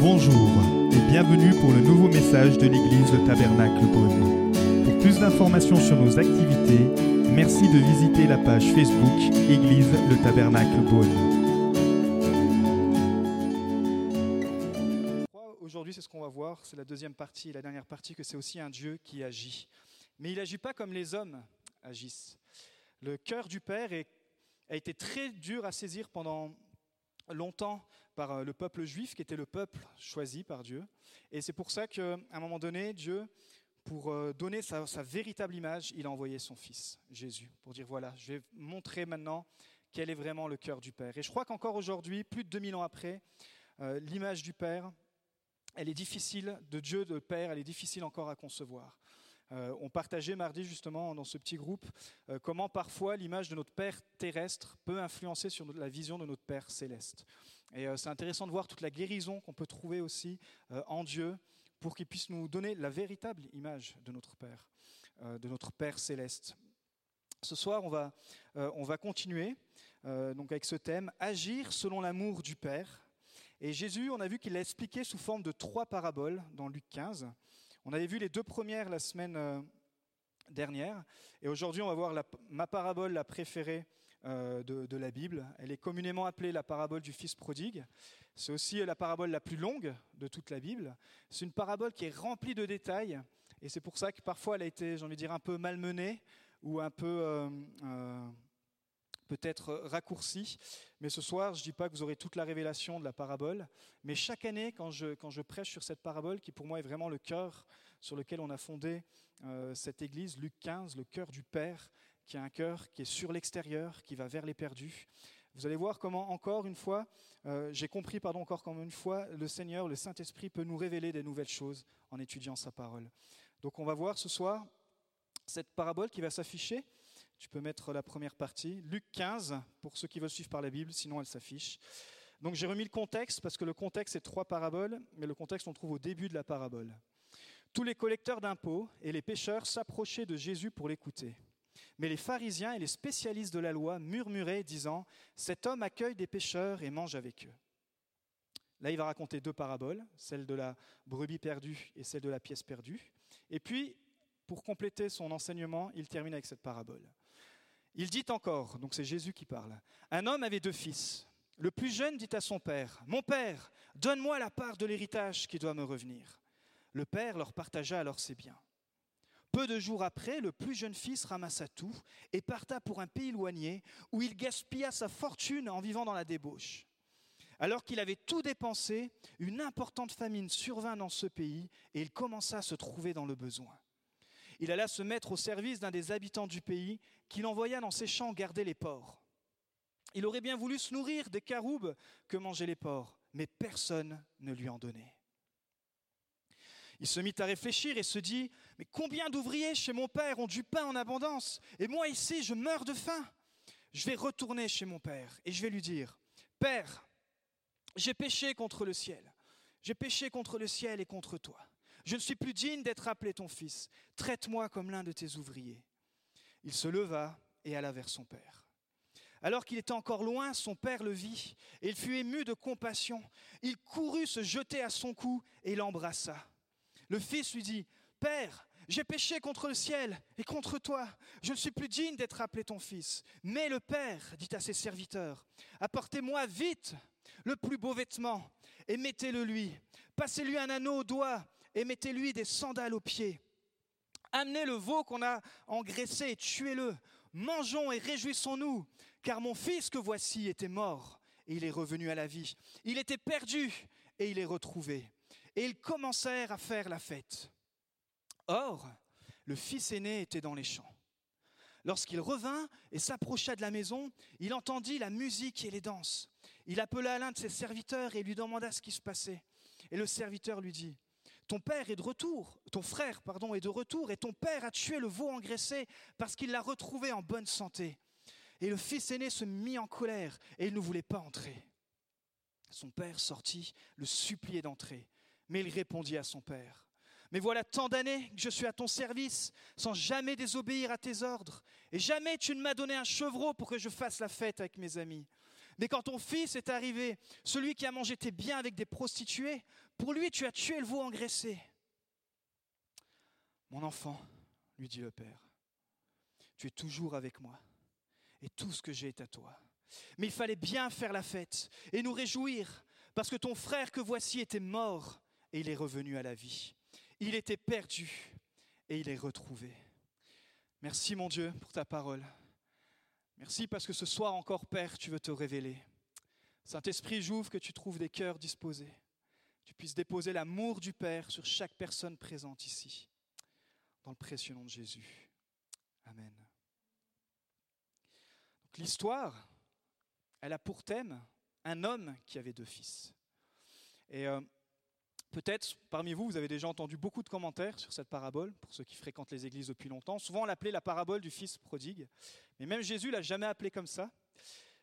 Bonjour et bienvenue pour le nouveau message de l'église Le Tabernacle Beaune. Pour plus d'informations sur nos activités, merci de visiter la page Facebook Église Le Tabernacle Beaune. Aujourd'hui, c'est ce qu'on va voir, c'est la deuxième partie, la dernière partie, que c'est aussi un Dieu qui agit. Mais il n'agit pas comme les hommes agissent. Le cœur du Père a été très dur à saisir pendant longtemps par euh, le peuple juif, qui était le peuple choisi par Dieu. Et c'est pour ça qu'à un moment donné, Dieu, pour euh, donner sa, véritable image, il a envoyé son Fils, Jésus, pour dire, voilà, je vais montrer maintenant quel est vraiment le cœur du Père. Et je crois qu'encore aujourd'hui, plus de 2000 ans après, euh, l'image du Père, elle est difficile, de Dieu, de Père, elle est difficile encore à concevoir. On partageait mardi justement dans ce petit groupe comment parfois l'image de notre Père terrestre peut influencer sur la vision de notre Père céleste. Et euh, c'est intéressant de voir toute la guérison qu'on peut trouver aussi euh, en Dieu pour qu'il puisse nous donner la véritable image de notre Père, euh, de notre Père céleste. Ce soir, on va, on va continuer donc avec ce thème Agir selon l'amour du Père. Et Jésus, on a vu qu'il l'a expliqué sous forme de trois paraboles dans Luc 15. On avait vu les deux premières la semaine dernière. Et aujourd'hui, on va voir ma parabole la préférée de, de la Bible. Elle est communément appelée la parabole du Fils prodigue. C'est aussi la parabole la plus longue de toute la Bible. C'est une parabole qui est remplie de détails. Et c'est pour ça que parfois elle a été, j'ai envie de dire, un peu malmenée ou un peu euh, euh, peut-être raccourcie. Mais ce soir, je ne dis pas que vous aurez toute la révélation de la parabole. Mais chaque année, quand je, quand je prêche sur cette parabole, qui pour moi est vraiment le cœur sur lequel on a fondé euh, cette église, Luc 15, le cœur du Père, qui a un cœur qui est sur l'extérieur, qui va vers les perdus. Vous allez voir comment, encore une fois, euh, j'ai compris, pardon, encore comme une fois, le Seigneur, le Saint-Esprit peut nous révéler des nouvelles choses en étudiant sa parole. Donc on va voir ce soir cette parabole qui va s'afficher. Tu peux mettre la première partie, Luc 15, pour ceux qui veulent suivre par la Bible, sinon elle s'affiche. Donc j'ai remis le contexte, parce que le contexte c'est trois paraboles, mais le contexte on trouve au début de la parabole. Tous les collecteurs d'impôts et les pêcheurs s'approchaient de Jésus pour l'écouter. Mais les pharisiens et les spécialistes de la loi murmuraient, disant Cet homme accueille des pêcheurs et mange avec eux. Là, il va raconter deux paraboles, celle de la brebis perdue et celle de la pièce perdue. Et puis, pour compléter son enseignement, il termine avec cette parabole. Il dit encore, donc c'est Jésus qui parle, un homme avait deux fils. Le plus jeune dit à son père, Mon père, donne-moi la part de l'héritage qui doit me revenir. Le père leur partagea alors ses biens. Peu de jours après, le plus jeune fils ramassa tout et parta pour un pays éloigné où il gaspilla sa fortune en vivant dans la débauche. Alors qu'il avait tout dépensé, une importante famine survint dans ce pays et il commença à se trouver dans le besoin. Il alla se mettre au service d'un des habitants du pays qu'il envoya dans ses champs garder les porcs. Il aurait bien voulu se nourrir des caroubes que mangeaient les porcs, mais personne ne lui en donnait. Il se mit à réfléchir et se dit, mais combien d'ouvriers chez mon père ont du pain en abondance? Et moi ici, je meurs de faim. Je vais retourner chez mon père et je vais lui dire, Père, j'ai péché contre le ciel. J'ai péché contre le ciel et contre toi. Je ne suis plus digne d'être appelé ton fils. Traite-moi comme l'un de tes ouvriers. Il se leva et alla vers son père. Alors qu'il était encore loin, son père le vit, et il fut ému de compassion. Il courut se jeter à son cou et l'embrassa. Le fils lui dit, Père, j'ai péché contre le ciel et contre toi. Je ne suis plus digne d'être appelé ton fils. Mais le Père dit à ses serviteurs, Apportez-moi vite le plus beau vêtement et mettez-le lui. Passez-lui un anneau au doigt et mettez-lui des sandales aux pieds. Amenez le veau qu'on a engraissé et tuez-le. Mangeons et réjouissons-nous, car mon fils que voici était mort et il est revenu à la vie. Il était perdu et il est retrouvé. Et ils commencèrent à faire la fête. Or, le fils aîné était dans les champs. Lorsqu'il revint et s'approcha de la maison, il entendit la musique et les danses. Il appela l'un de ses serviteurs et lui demanda ce qui se passait. Et le serviteur lui dit Ton père est de retour, ton frère, pardon, est de retour, et ton père a tué le veau engraissé parce qu'il l'a retrouvé en bonne santé. Et le fils aîné se mit en colère et il ne voulait pas entrer. Son père sortit, le suppliait d'entrer, mais il répondit à son père mais voilà tant d'années que je suis à ton service, sans jamais désobéir à tes ordres. Et jamais tu ne m'as donné un chevreau pour que je fasse la fête avec mes amis. Mais quand ton fils est arrivé, celui qui a mangé tes biens avec des prostituées, pour lui tu as tué le veau engraissé. Mon enfant, lui dit le Père, tu es toujours avec moi, et tout ce que j'ai est à toi. Mais il fallait bien faire la fête et nous réjouir, parce que ton frère que voici était mort, et il est revenu à la vie. Il était perdu, et il est retrouvé. Merci mon Dieu pour ta parole. Merci parce que ce soir encore, Père, tu veux te révéler. Saint-Esprit, j'ouvre que tu trouves des cœurs disposés. Tu puisses déposer l'amour du Père sur chaque personne présente ici. Dans le précieux nom de Jésus. Amen. L'histoire, elle a pour thème un homme qui avait deux fils. Et euh, peut-être parmi vous, vous avez déjà entendu beaucoup de commentaires sur cette parabole, pour ceux qui fréquentent les églises depuis longtemps. Souvent, on l'appelait la parabole du fils prodigue. Mais même Jésus l'a jamais appelé comme ça.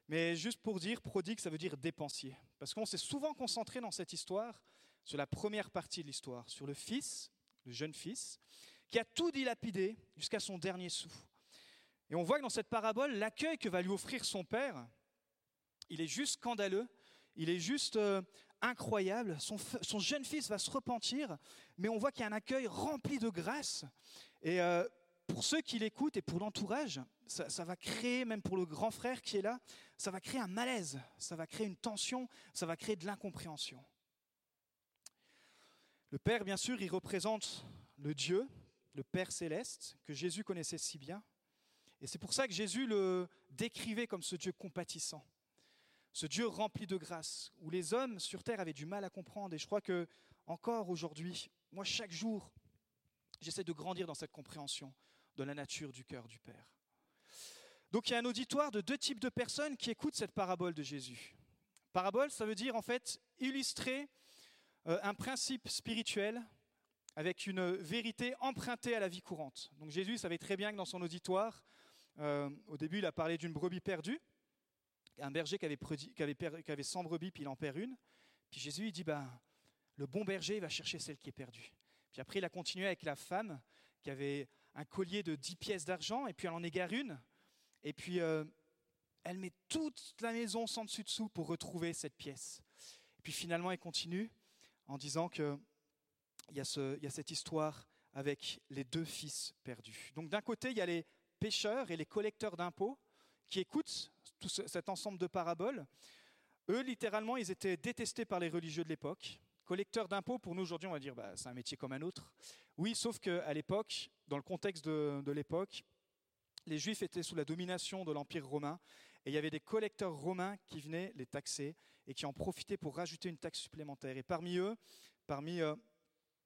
Mais juste pour dire, prodigue, ça veut dire dépensier. Parce qu'on s'est souvent concentré dans cette histoire sur la première partie de l'histoire, sur le fils, le jeune fils, qui a tout dilapidé jusqu'à son dernier sou. Et on voit que dans cette parabole, l'accueil que va lui offrir son père, il est juste scandaleux, il est juste euh, incroyable. Son, jeune fils va se repentir, mais on voit qu'il y a un accueil rempli de grâce. Et euh, pour ceux qui l'écoutent et pour l'entourage, ça, ça, va créer, même pour le grand frère qui est là, ça va créer un malaise, ça va créer une tension, ça va créer de l'incompréhension. Le Père, bien sûr, il représente le Dieu, le Père céleste, que Jésus connaissait si bien. Et c'est pour ça que Jésus le décrivait comme ce Dieu compatissant, ce Dieu rempli de grâce, où les hommes sur terre avaient du mal à comprendre. Et je crois que encore aujourd'hui, moi chaque jour, j'essaie de grandir dans cette compréhension de la nature du cœur du Père. Donc il y a un auditoire de deux types de personnes qui écoutent cette parabole de Jésus. Parabole, ça veut dire en fait illustrer euh, un principe spirituel avec une vérité empruntée à la vie courante. Donc Jésus savait très bien que dans son auditoire, euh, au début, il a parlé d'une brebis perdue, un berger qui avait, qui avait, qui avait 100 brebis, puis il en perd une. Puis Jésus, il dit, ben, le bon berger va chercher celle qui est perdue. Puis après, il a continué avec la femme qui avait un collier de 10 pièces d'argent, et puis elle en égare une. Et puis, euh, elle met toute la maison sans dessus-dessous pour retrouver cette pièce. Et puis finalement, elle continue en disant qu'il y, il y a cette histoire avec les deux fils perdus. Donc d'un côté, il y a les pêcheurs et les collecteurs d'impôts qui écoutent tout cet ensemble de paraboles. Eux, littéralement, ils étaient détestés par les religieux de l'époque. Collecteurs d'impôts, pour nous aujourd'hui, on va dire, bah, c'est un métier comme un autre. Oui, sauf qu'à l'époque, dans le contexte de, l'époque, les Juifs étaient sous la domination de l'Empire romain et il y avait des collecteurs romains qui venaient les taxer et qui en profitaient pour rajouter une taxe supplémentaire. Et parmi eux, parmi euh,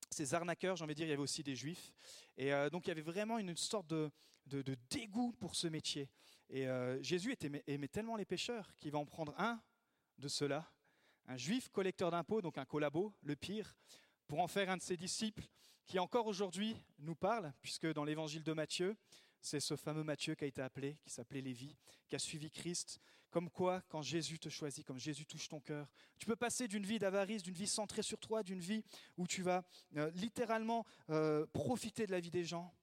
ces arnaqueurs, j'ai envie de dire, il y avait aussi des Juifs. Et euh, donc il y avait vraiment une sorte de, dégoût pour ce métier. Et euh, Jésus aimait tellement les pêcheurs qu'il va en prendre un de ceux-là, un juif collecteur d'impôts, donc un collabo, le pire, pour en faire un de ses disciples qui encore aujourd'hui nous parle, puisque dans l'évangile de Matthieu, c'est ce fameux Matthieu qui a été appelé, qui s'appelait Lévi, qui a suivi Christ. Comme quoi, quand Jésus te choisit, comme Jésus touche ton cœur, tu peux passer d'une vie d'avarice, d'une vie centrée sur toi, d'une vie où tu vas euh, littéralement euh, profiter de la vie des gens,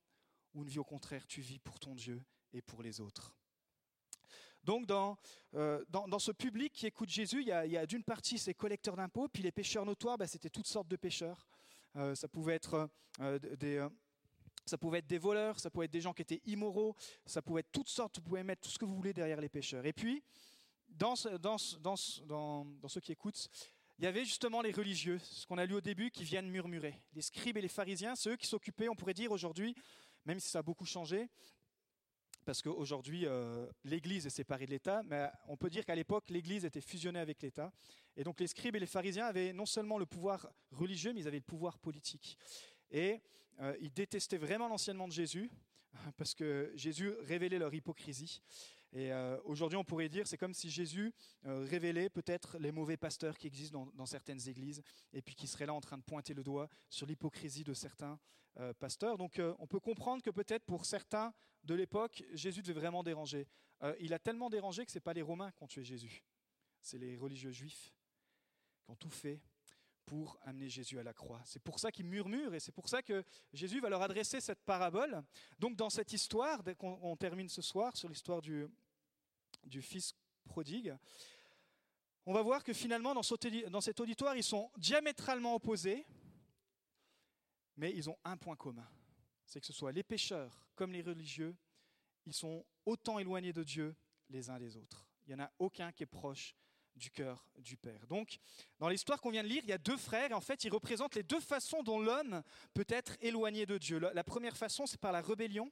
ou une vie au contraire, tu vis pour ton Dieu et pour les autres. Donc dans, euh, dans, ce public qui écoute Jésus, il y a, d'une partie ces collecteurs d'impôts, puis les pêcheurs notoires, bah, c'était toutes sortes de pêcheurs. Euh, ça, pouvait être, euh, des, ça pouvait être des voleurs, ça pouvait être des gens qui étaient immoraux, ça pouvait être toutes sortes, vous pouvez mettre tout ce que vous voulez derrière les pêcheurs. Et puis, dans, dans, ceux qui écoutent, il y avait justement les religieux, ce qu'on a lu au début, qui viennent murmurer. Les scribes et les pharisiens, c'est eux qui s'occupaient, on pourrait dire aujourd'hui, même si ça a beaucoup changé, parce qu'aujourd'hui, euh, l'Église est séparée de l'État, mais on peut dire qu'à l'époque, l'Église était fusionnée avec l'État. Et donc les scribes et les pharisiens avaient non seulement le pouvoir religieux, mais ils avaient le pouvoir politique. Et euh, ils détestaient vraiment l'enseignement de Jésus, parce que Jésus révélait leur hypocrisie. Et euh, aujourd'hui, on pourrait dire, c'est comme si Jésus euh, révélait peut-être les mauvais pasteurs qui existent dans, certaines églises, et puis qui seraient là en train de pointer le doigt sur l'hypocrisie de certains euh, pasteurs. Donc on peut comprendre que peut-être pour certains de l'époque, Jésus devait vraiment déranger. il a tellement dérangé que ce n'est pas les Romains qui ont tué Jésus, c'est les religieux juifs qui ont tout fait pour amener Jésus à la croix. C'est pour ça qu'ils murmurent et c'est pour ça que Jésus va leur adresser cette parabole. Donc dans cette histoire, dès qu'on termine ce soir sur l'histoire du, du fils prodigue, on va voir que finalement, dans cet auditoire, ils sont diamétralement opposés, mais ils ont un point commun. C'est que ce soit les pécheurs comme les religieux, ils sont autant éloignés de Dieu les uns des autres. Il n'y en a aucun qui est proche du cœur du Père. Donc, dans l'histoire qu'on vient de lire, il y a deux frères, et en fait, ils représentent les deux façons dont l'homme peut être éloigné de Dieu. La première façon, c'est par la rébellion.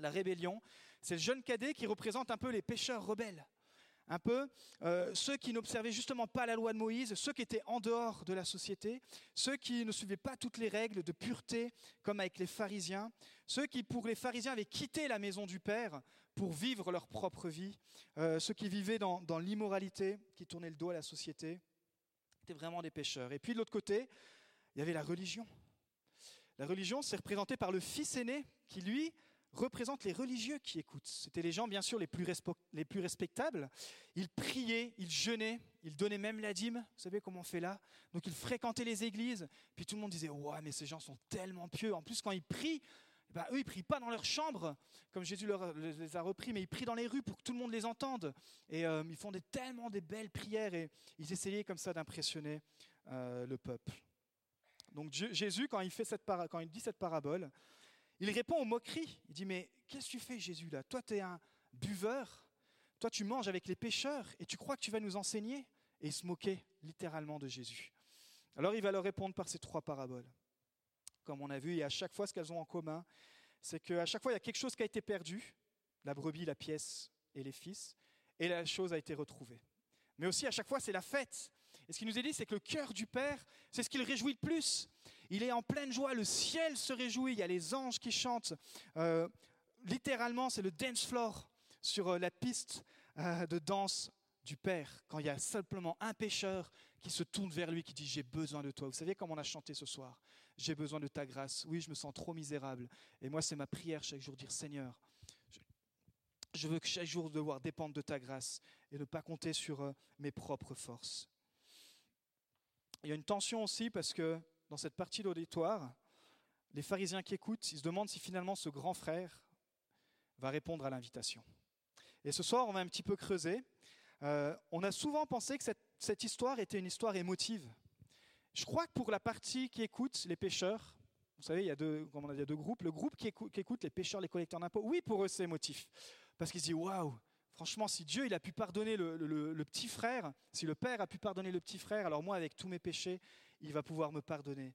La rébellion, c'est le jeune cadet qui représente un peu les pécheurs rebelles un peu euh, ceux qui n'observaient justement pas la loi de Moïse, ceux qui étaient en dehors de la société, ceux qui ne suivaient pas toutes les règles de pureté comme avec les pharisiens, ceux qui pour les pharisiens avaient quitté la maison du Père pour vivre leur propre vie, euh, ceux qui vivaient dans, l'immoralité, qui tournaient le dos à la société, étaient vraiment des pécheurs. Et puis de l'autre côté, il y avait la religion. La religion, c'est représenté par le fils aîné qui, lui, représente les religieux qui écoutent. C'était les gens, bien sûr, les plus, les plus respectables. Ils priaient, ils jeûnaient, ils donnaient même la dîme. Vous savez comment on fait là? Donc ils fréquentaient les églises. Puis tout le monde disait Ouais, mais ces gens sont tellement pieux. En plus, quand ils prient, eh ben, eux, ils prient pas dans leur chambre, comme Jésus les a repris, mais ils prient dans les rues pour que tout le monde les entende. Et euh, ils font des, tellement des belles prières et ils essayaient comme ça d'impressionner euh, le peuple. Donc Jésus, quand il, fait cette quand il dit cette parabole, il répond aux moqueries. Il dit, mais qu'est-ce que tu fais Jésus là? Toi, tu es un buveur. Toi, tu manges avec les pécheurs et tu crois que tu vas nous enseigner? Et il se moquait littéralement de Jésus. Alors il va leur répondre par ces trois paraboles. Comme on a vu, et à chaque fois, ce qu'elles ont en commun, c'est qu'à chaque fois, il y a quelque chose qui a été perdu, la brebis, la pièce et les fils, et la chose a été retrouvée. Mais aussi, à chaque fois, c'est la fête. Et ce qu'il nous est dit, c'est que le cœur du Père, c'est ce qui le réjouit le plus. Il est en pleine joie, le ciel se réjouit, il y a les anges qui chantent. Euh, littéralement, c'est le dance floor sur euh, la piste euh, de danse du Père, quand il y a simplement un pécheur qui se tourne vers lui, qui dit J'ai besoin de toi. Vous savez comme on a chanté ce soir? J'ai besoin de ta grâce. Oui, je me sens trop misérable. Et moi, c'est ma prière chaque jour, dire Seigneur, je veux que chaque jour devoir dépendre de ta grâce et ne pas compter sur mes propres forces. Il y a une tension aussi parce que dans cette partie de l'auditoire, les pharisiens qui écoutent, ils se demandent si finalement ce grand frère va répondre à l'invitation. Et ce soir, on va un petit peu creuser. Euh, on a souvent pensé que cette, histoire était une histoire émotive. Je crois que pour la partie qui écoute, les pêcheurs, vous savez, il y a deux, on a dit, deux groupes. Le groupe qui écoute, les pêcheurs, les collecteurs d'impôts, oui, pour eux, c'est émotif. Parce qu'ils se disent, waouh, franchement, si Dieu il a pu pardonner le, petit frère, si le Père a pu pardonner le petit frère, alors moi, avec tous mes péchés, il va pouvoir me pardonner.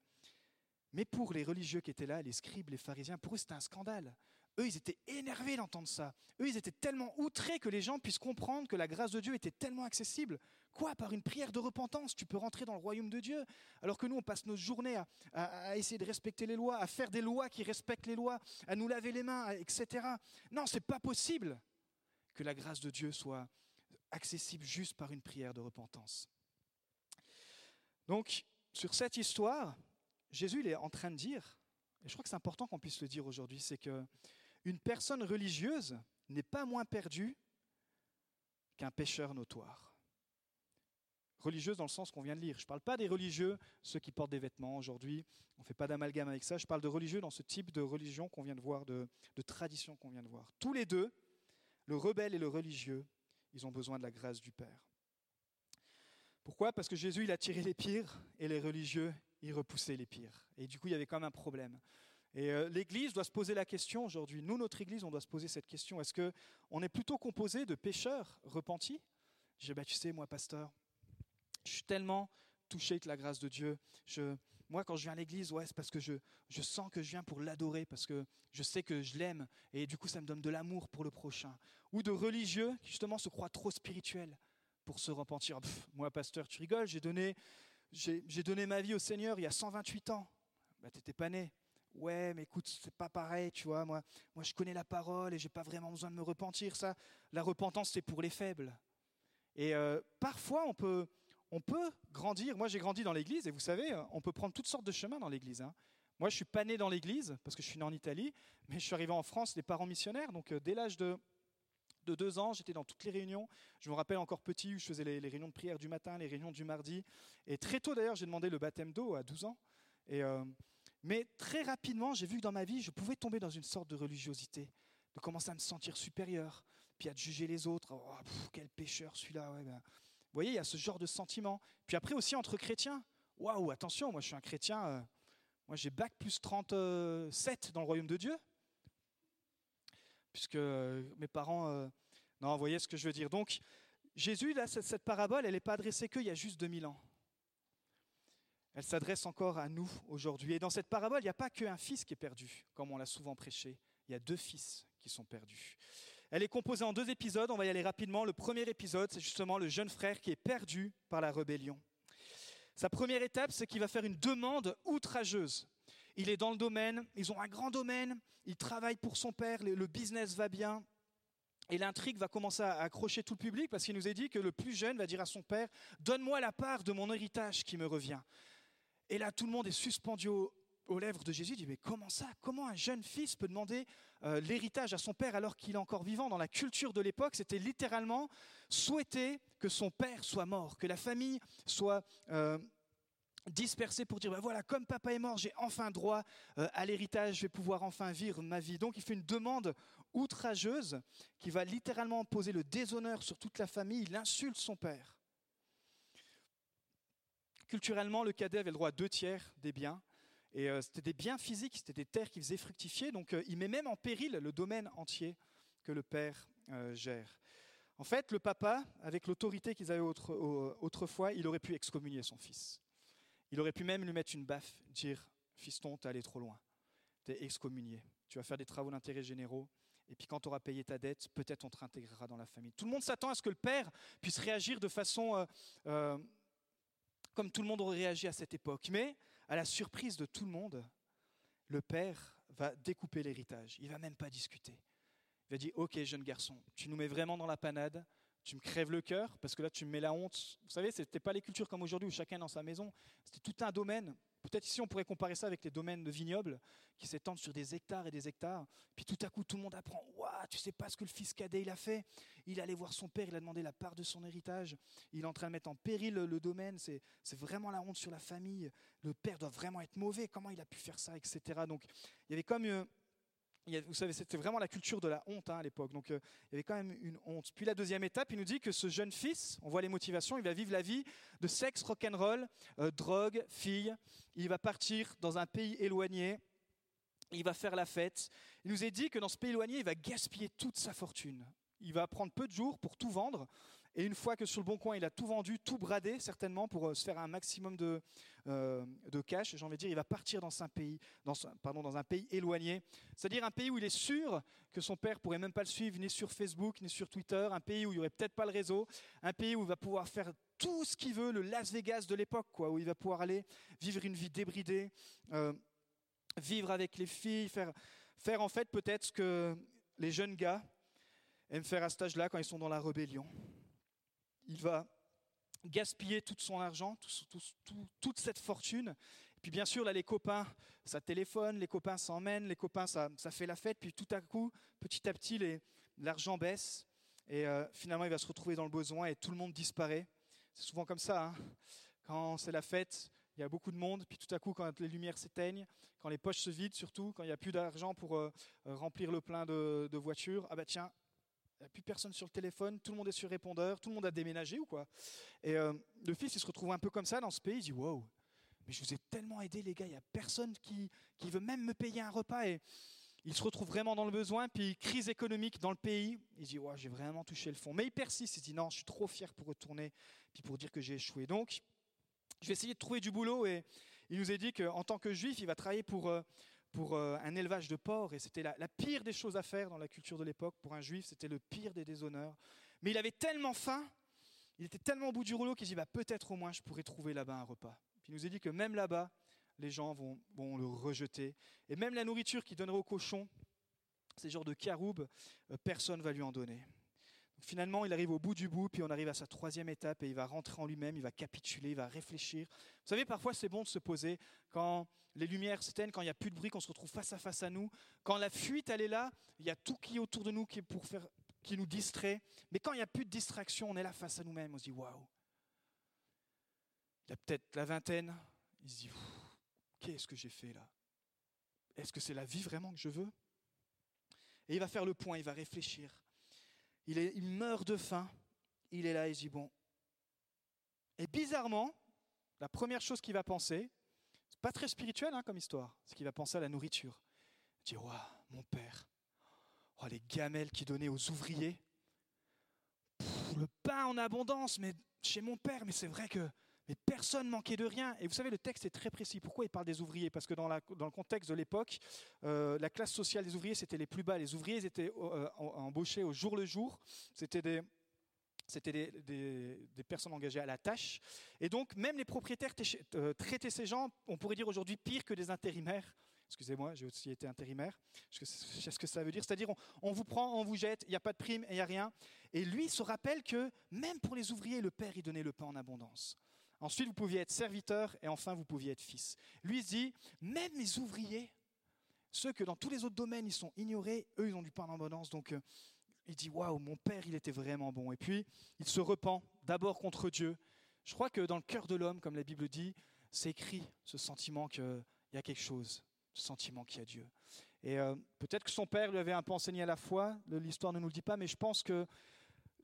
Mais pour les religieux qui étaient là, les scribes, les pharisiens, pour eux c'était un scandale. Eux, ils étaient énervés d'entendre ça. Eux, ils étaient tellement outrés que les gens puissent comprendre que la grâce de Dieu était tellement accessible. Quoi, par une prière de repentance, tu peux rentrer dans le royaume de Dieu? Alors que nous, on passe nos journées à, essayer de respecter les lois, à faire des lois qui respectent les lois, à nous laver les mains, etc. Non, c'est pas possible que la grâce de Dieu soit accessible juste par une prière de repentance. Donc, sur cette histoire, Jésus est en train de dire, et je crois que c'est important qu'on puisse le dire aujourd'hui, c'est que une personne religieuse n'est pas moins perdue qu'un pécheur notoire. Religieuse dans le sens qu'on vient de lire. Je ne parle pas des religieux, ceux qui portent des vêtements aujourd'hui. On ne fait pas d'amalgame avec ça. Je parle de religieux dans ce type de religion qu'on vient de voir, de tradition qu'on vient de voir. Tous les deux, le rebelle et le religieux, ils ont besoin de la grâce du Père. Pourquoi? Parce que Jésus, il a tiré les pires et les religieux, ils repoussaient les pires. Et du coup, il y avait quand même un problème. Et euh, l'Église doit se poser la question aujourd'hui. Nous, notre Église, on doit se poser cette question. Est-ce que on est plutôt composé de pécheurs repentis? Je dis, bah, tu sais, moi, pasteur, je suis tellement touché de la grâce de Dieu. Je, moi, quand je viens à l'église, ouais, c'est parce que je, je sens que je viens pour l'adorer, parce que je sais que je l'aime, et du coup, ça me donne de l'amour pour le prochain. Ou de religieux qui, justement, se croient trop spirituels pour se repentir. moi, pasteur, tu rigoles, j'ai donné, j'ai, donné ma vie au Seigneur il y a 128 ans. Bah, t'étais pas né. Ouais, mais écoute, c'est pas pareil, tu vois. Moi, moi, je connais la parole et j'ai pas vraiment besoin de me repentir. Ça, la repentance, c'est pour les faibles. Et euh, parfois, on peut, on peut grandir. Moi, j'ai grandi dans l'église et vous savez, on peut prendre toutes sortes de chemins dans l'église. Hein. Moi, je suis pas né dans l'église parce que je suis né en Italie, mais je suis arrivé en France des parents missionnaires. Donc, euh, dès l'âge de, deux ans, j'étais dans toutes les réunions. Je me rappelle encore petit je faisais les, réunions de prière du matin, les réunions du mardi. Et très tôt, d'ailleurs, j'ai demandé le baptême d'eau à 12 ans. Et, euh, mais très rapidement, j'ai vu que dans ma vie, je pouvais tomber dans une sorte de religiosité, de commencer à me sentir supérieur, puis à juger les autres. Oh, quel pécheur celui-là. Ouais, ben, Vous voyez, il y a ce genre de sentiment. Puis après aussi entre chrétiens. Waouh, attention, moi je suis un chrétien, euh, moi j'ai bac plus 37 dans le royaume de Dieu. Puisque euh, mes parents... Euh, non, vous voyez ce que je veux dire. Donc, Jésus, là, cette, cette parabole, elle n'est pas adressée qu'il y a juste 2000 ans. Elle s'adresse encore à nous aujourd'hui. Et dans cette parabole, il n'y a pas qu'un fils qui est perdu, comme on l'a souvent prêché. Il y a deux fils qui sont perdus. Elle est composée en deux épisodes, on va y aller rapidement. Le premier épisode, c'est justement le jeune frère qui est perdu par la rébellion. Sa première étape, c'est qu'il va faire une demande outrageuse. Il est dans le domaine, ils ont un grand domaine, il travaille pour son père, le business va bien. Et l'intrigue va commencer à accrocher tout le public parce qu'il nous est dit que le plus jeune va dire à son père, donne-moi la part de mon héritage qui me revient. Et là, tout le monde est suspendu aux, lèvres de Jésus. Il dit, mais comment ça? Comment un jeune fils peut demander euh, l'héritage à son père alors qu'il est encore vivant? Dans la culture de l'époque, c'était littéralement souhaiter que son père soit mort, que la famille soit... Euh, dispersée pour dire, ben voilà, comme papa est mort, j'ai enfin droit euh, à l'héritage, je vais pouvoir enfin vivre ma vie. Donc il fait une demande outrageuse qui va littéralement poser le déshonneur sur toute la famille, il insulte son père. Culturellement, le cadet avait le droit à deux tiers des biens. Et euh, c'était des biens physiques, c'était des terres qui faisaient fructifier. Donc euh, il met même en péril le domaine entier que le père gère. En fait, le papa, avec l'autorité qu'ils avaient autrefois, il aurait pu excommunier son fils. Il aurait pu même lui mettre une baffe, dire Fiston, t'es allé trop loin. T'es excommunié. Tu vas faire des travaux d'intérêt généraux. Et puis quand tu auras payé ta dette, peut-être on te réintégrera dans la famille. Tout le monde s'attend à ce que le père puisse réagir de façon comme tout le monde aurait réagi à cette époque. Mais, à la surprise de tout le monde, le père va découper l'héritage. Il va même pas discuter. Il va dire, ok jeune garçon, tu nous mets vraiment dans la panade, tu me crèves le cœur, parce que là tu me mets la honte. Vous savez, ce n'était pas les cultures comme aujourd'hui où chacun dans sa maison, c'était tout un domaine. Peut-être ici on pourrait comparer ça avec les domaines de vignobles qui s'étendent sur des hectares et des hectares. Puis tout à coup tout le monde apprend Waouh, tu sais pas ce que le fils cadet il a fait Il allé voir son père, il a demandé la part de son héritage. Il est en train de mettre en péril le, domaine. C'est, vraiment la honte sur la famille. Le père doit vraiment être mauvais. Comment il a pu faire ça, etc. Donc il y avait comme euh, vous savez, c'était vraiment la culture de la honte hein, à l'époque. Donc, euh, il y avait quand même une honte. Puis la deuxième étape, il nous dit que ce jeune fils, on voit les motivations, il va vivre la vie de sexe, rock'n'roll, euh, drogue, fille. Il va partir dans un pays éloigné. Il va faire la fête. Il nous est dit que dans ce pays éloigné, il va gaspiller toute sa fortune. Il va prendre peu de jours pour tout vendre. Et une fois que sur le bon coin, il a tout vendu, tout bradé, certainement, pour euh, se faire un maximum de, euh, de cash, j'ai envie de dire, il va partir dans un pays, pardon, dans un pays éloigné. C'est-à-dire un pays où il est sûr que son père pourrait même pas le suivre, ni sur Facebook, ni sur Twitter, un pays où il n'y aurait peut-être pas le réseau, un pays où il va pouvoir faire tout ce qu'il veut, le Las Vegas de l'époque, quoi, où il va pouvoir aller vivre une vie débridée, euh, vivre avec les filles, faire, faire en fait peut-être ce que les jeunes gars aiment faire à cet âge-là quand ils sont dans la rébellion il va gaspiller tout son argent, toute cette fortune. Et puis bien sûr, là, les copains, ça téléphone, les copains s'emmènent, les copains, ça, fait la fête. Puis tout à coup, petit à petit, l'argent baisse. Et euh, finalement, il va se retrouver dans le besoin et tout le monde disparaît. C'est souvent comme ça. Hein. Quand c'est la fête, il y a beaucoup de monde. Puis tout à coup, quand les lumières s'éteignent, quand les poches se vident, surtout, quand il n'y a plus d'argent pour euh, remplir le plein de, voitures, ah bah tiens, n'y a plus personne sur le téléphone, tout le monde est sur répondeur, tout le monde a déménagé ou quoi. Et euh, le fils, il se retrouve un peu comme ça dans ce pays, il dit Wow, mais je vous ai tellement aidé, les gars, il n'y a personne qui, qui veut même me payer un repas. Et il se retrouve vraiment dans le besoin, puis crise économique dans le pays. Il dit Ouais, j'ai vraiment touché le fond. Mais il persiste, il dit Non, je suis trop fier pour retourner, puis pour dire que j'ai échoué. Donc, je vais essayer de trouver du boulot. Et il nous a dit qu'en tant que juif, il va travailler pour. Pour euh, un élevage de porcs, et c'était la, pire des choses à faire dans la culture de l'époque. Pour un juif, c'était le pire des déshonneurs. Mais il avait tellement faim, il était tellement au bout du rouleau qu'il dit bah, peut-être au moins je pourrais trouver là-bas un repas. Puis il nous a dit que même là-bas, les gens vont, vont, le rejeter. Et même la nourriture qu'il donnerait aux cochons, ces genres de caroubes, euh, personne ne va lui en donner. Finalement, il arrive au bout du bout, puis on arrive à sa troisième étape et il va rentrer en lui-même, il va capituler, il va réfléchir. Vous savez, parfois c'est bon de se poser quand les lumières s'éteignent, quand il n'y a plus de bruit, qu'on se retrouve face à face à nous, quand la fuite elle est là, il y a tout qui est autour de nous qui, nous distrait. Mais quand il n'y a plus de distraction, on est là face à nous-mêmes, on se dit waouh. Il a peut-être la vingtaine, il se dit qu'est-ce que j'ai fait là? Est-ce que c'est la vie vraiment que je veux? Et il va faire le point, il va réfléchir il, meurt de faim. Il est là, il dit, bon, Et bizarrement, la première chose qu'il va penser, c'est pas très spirituel hein, comme histoire, c'est qu'il va penser à la nourriture. Il dit, waouh, mon père, oh, les gamelles qu'il donnait aux ouvriers, le pain en abondance, mais chez mon père, mais c'est vrai que mais personne manquait de rien. Et vous savez, le texte est très précis. Pourquoi il parle des ouvriers? Parce que dans, le contexte de l'époque, euh, la classe sociale des ouvriers, c'était les plus bas. Les ouvriers étaient euh, embauchés au jour le jour. C'était des, personnes engagées à la tâche. Et donc, même les propriétaires euh, traitaient ces gens, on pourrait dire aujourd'hui, pire que des intérimaires. Excusez-moi, j'ai aussi été intérimaire. Je sais ce que ça veut dire? C'est-à-dire, on, vous prend, on vous jette, il n'y a pas de prime et il n'y a rien. Et lui se rappelle que même pour les ouvriers, le Père, il donnait le pain en abondance. Ensuite, vous pouviez être serviteur et enfin, vous pouviez être fils. Lui dit, même les ouvriers, ceux que dans tous les autres domaines, ils sont ignorés, eux, ils ont du pain en abondance. Donc, euh, il dit, waouh, mon père, il était vraiment bon. Et puis, il se repent d'abord contre Dieu. Je crois que dans le cœur de l'homme, comme la Bible dit, c'est écrit ce sentiment qu'il y a quelque chose, ce sentiment qu'il y a Dieu. Et euh, peut-être que son père lui avait un peu enseigné à la foi, l'histoire ne nous le dit pas, mais je pense que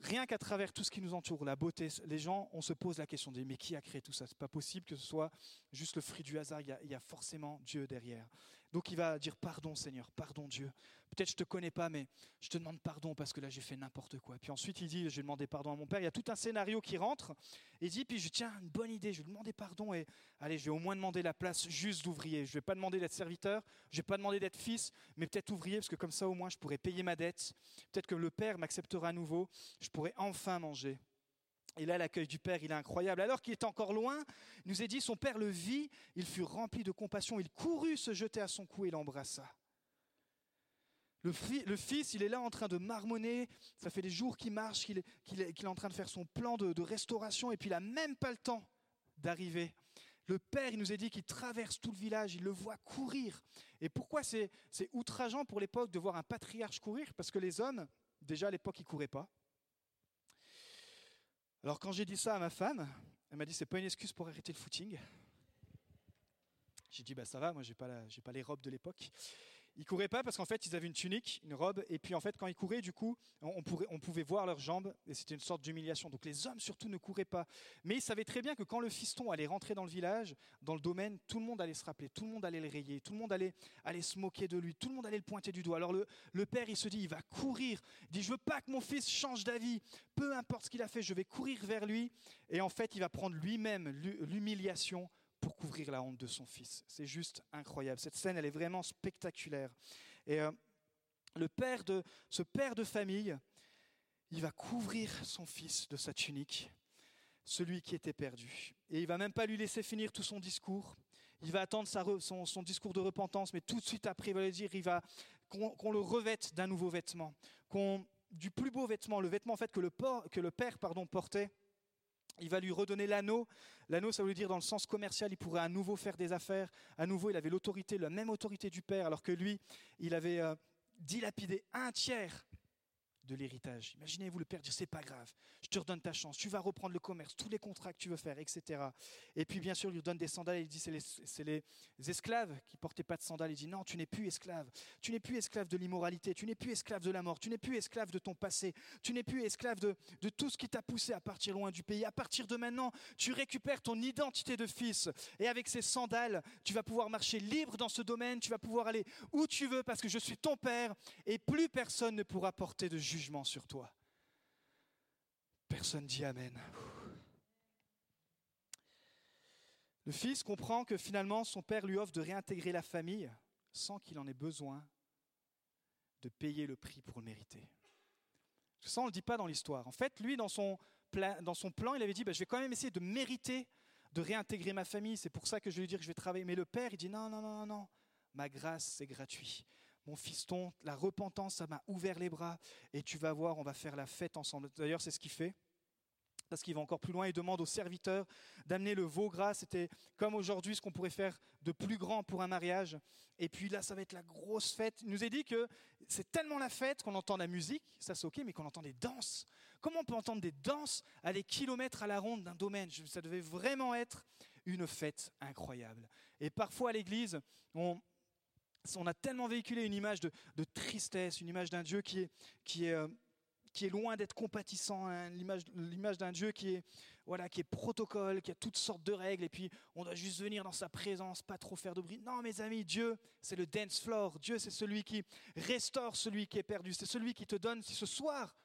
rien qu'à travers tout ce qui nous entoure, la beauté, les gens, on se pose la question de mais qui a créé tout ça? C'est pas possible que ce soit juste le fruit du hasard. Il y, a, forcément Dieu derrière. Donc il va dire pardon Seigneur, pardon Dieu. Peut-être je te connais pas, mais je te demande pardon parce que là j'ai fait n'importe quoi. Puis ensuite il dit je vais demander pardon à mon père. Il y a tout un scénario qui rentre et il dit puis je tiens une bonne idée, je vais demander pardon et allez je vais au moins demander la place juste d'ouvrier. Je vais pas demander d'être serviteur, je vais pas demander d'être fils, mais peut-être ouvrier parce que comme ça au moins je pourrais payer ma dette. Peut-être que le père m'acceptera à nouveau. Je pourrais enfin manger. Et là, l'accueil du Père, il est incroyable. Alors qu'il est encore loin, il nous est dit, son Père le vit, il fut rempli de compassion, il courut se jeter à son cou et l'embrassa. Le, fils, il est là en train de marmonner, ça fait des jours qu'il marche, qu'il est, en train de faire son plan de, restauration, et puis il n'a même pas le temps d'arriver. Le Père, il nous a dit qu'il traverse tout le village, il le voit courir. Et pourquoi c'est outrageant pour l'époque de voir un patriarche courir? Parce que les hommes, déjà à l'époque, ils ne couraient pas. Alors quand j'ai dit ça à ma femme, elle m'a dit c'est pas une excuse pour arrêter le footing. J'ai dit bah ça va, moi j'ai pas j'ai pas les robes de l'époque. Ils couraient pas parce qu'en fait, ils avaient une tunique, une robe, et puis en fait, quand ils couraient, du coup, on, on pouvait voir leurs jambes, et c'était une sorte d'humiliation. Donc les hommes surtout ne couraient pas. Mais ils savaient très bien que quand le fiston allait rentrer dans le village, dans le domaine, tout le monde allait se rappeler, tout le monde allait le rayer, tout le monde allait, se moquer de lui, tout le monde allait le pointer du doigt. Alors le, le père, il se dit, il va courir. Il dit, je veux pas que mon fils change d'avis, peu importe ce qu'il a fait, je vais courir vers lui. Et en fait, il va prendre lui-même l'humiliation pour couvrir la honte de son fils. C'est juste incroyable. Cette scène, elle est vraiment spectaculaire. Et euh, le père de, ce père de famille, il va couvrir son fils de sa tunique, celui qui était perdu. Et il va même pas lui laisser finir tout son discours. Il va attendre son, discours de repentance, mais tout de suite après, il va lui dire, qu'on le revête d'un nouveau vêtement, qu'on du plus beau vêtement, le vêtement en fait que le, que le père pardon portait il va lui redonner l'anneau. L'anneau, ça veut dire dans le sens commercial, il pourrait à nouveau faire des affaires. À nouveau, il avait l'autorité, la même autorité du père, alors que lui, il avait euh, dilapidé un tiers de l'héritage. Imaginez-vous le père dire c'est pas grave, je te redonne ta chance, tu vas reprendre le commerce, tous les contrats que tu veux faire, etc. Et puis bien sûr, il lui donne des sandales, il dit c'est les, esclaves qui portaient pas de sandales. Il dit non, tu n'es plus esclave, tu n'es plus esclave de l'immoralité, tu n'es plus esclave de la mort, tu n'es plus esclave de ton passé, tu n'es plus esclave de, de tout ce qui t'a poussé à partir loin du pays. À partir de maintenant, tu récupères ton identité de fils et avec ces sandales, tu vas pouvoir marcher libre dans ce domaine, tu vas pouvoir aller où tu veux parce que je suis ton père et plus personne ne pourra porter de jugement jugement sur toi. Personne dit Amen. Le fils comprend que finalement son père lui offre de réintégrer la famille sans qu'il en ait besoin de payer le prix pour le mériter. Ça, on ne le dit pas dans l'histoire. En fait, lui, dans son, plan, il avait dit, bah, je vais quand même essayer de mériter de réintégrer ma famille. C'est pour ça que je vais lui dire que je vais travailler. Mais le père, il dit, non, non, non, non, ma grâce, c'est gratuit mon fiston, la repentance, ça m'a ouvert les bras, et tu vas voir, on va faire la fête ensemble. D'ailleurs, c'est ce qu'il fait. Parce qu'il va encore plus loin, il demande aux serviteurs d'amener le veau gras. C'était comme aujourd'hui ce qu'on pourrait faire de plus grand pour un mariage. Et puis là, ça va être la grosse fête. Il nous a dit que c'est tellement la fête qu'on entend la musique, ça c'est ok, mais qu'on entend des danses. Comment on peut entendre des danses à des kilomètres à la ronde d'un domaine? Ça devait vraiment être une fête incroyable. Et parfois à l'église, on, on a tellement véhiculé une image de, tristesse, une image d'un Dieu qui est, euh, loin d'être compatissant, hein, l'image d'un Dieu qui est, voilà, qui est protocole, qui a toutes sortes de règles, et puis on doit juste venir dans sa présence, pas trop faire de bruit. Non, mes amis, Dieu, c'est le dance floor. Dieu, c'est celui qui restaure celui qui est perdu. C'est celui qui te donne, si ce soir,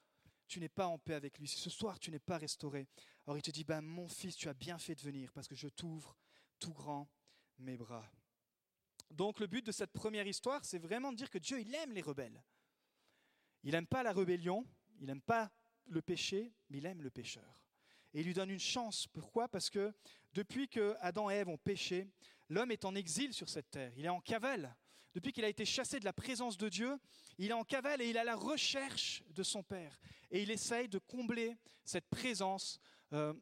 tu n'es pas en paix avec lui, si ce soir, tu n'es pas restauré, alors il te dit, ben, mon fils, tu as bien fait de venir, parce que je t'ouvre tout grand mes bras. Donc le but de cette première histoire, c'est vraiment de dire que Dieu, il aime les rebelles. Il n'aime pas la rébellion, il n'aime pas le péché, mais il aime le pécheur. Et il lui donne une chance. Pourquoi? Parce que depuis que Adam et Ève ont péché, l'homme est en exil sur cette terre. Il est en cavale. Depuis qu'il a été chassé de la présence de Dieu, il est en cavale et il a la recherche de son Père. Et il essaye de combler cette présence euh,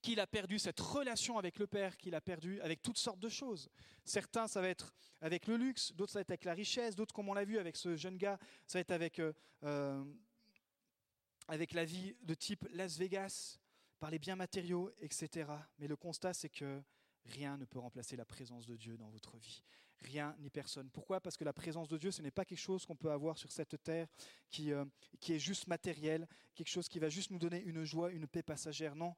qu'il a perdue, cette relation avec le Père qu'il a perdue avec toutes sortes de choses. Certains, ça va être avec le luxe, d'autres, ça va être avec la richesse, d'autres, comme on l'a vu avec ce jeune gars, ça va être avec... Euh, euh, avec la vie de type Las Vegas, par les biens matériaux, etc. Mais le constat, c'est que rien ne peut remplacer la présence de Dieu dans votre vie. Rien ni personne. Pourquoi? Parce que la présence de Dieu, ce n'est pas quelque chose qu'on peut avoir sur cette terre qui, euh, qui est juste matériel, quelque chose qui va juste nous donner une joie, une paix passagère. Non,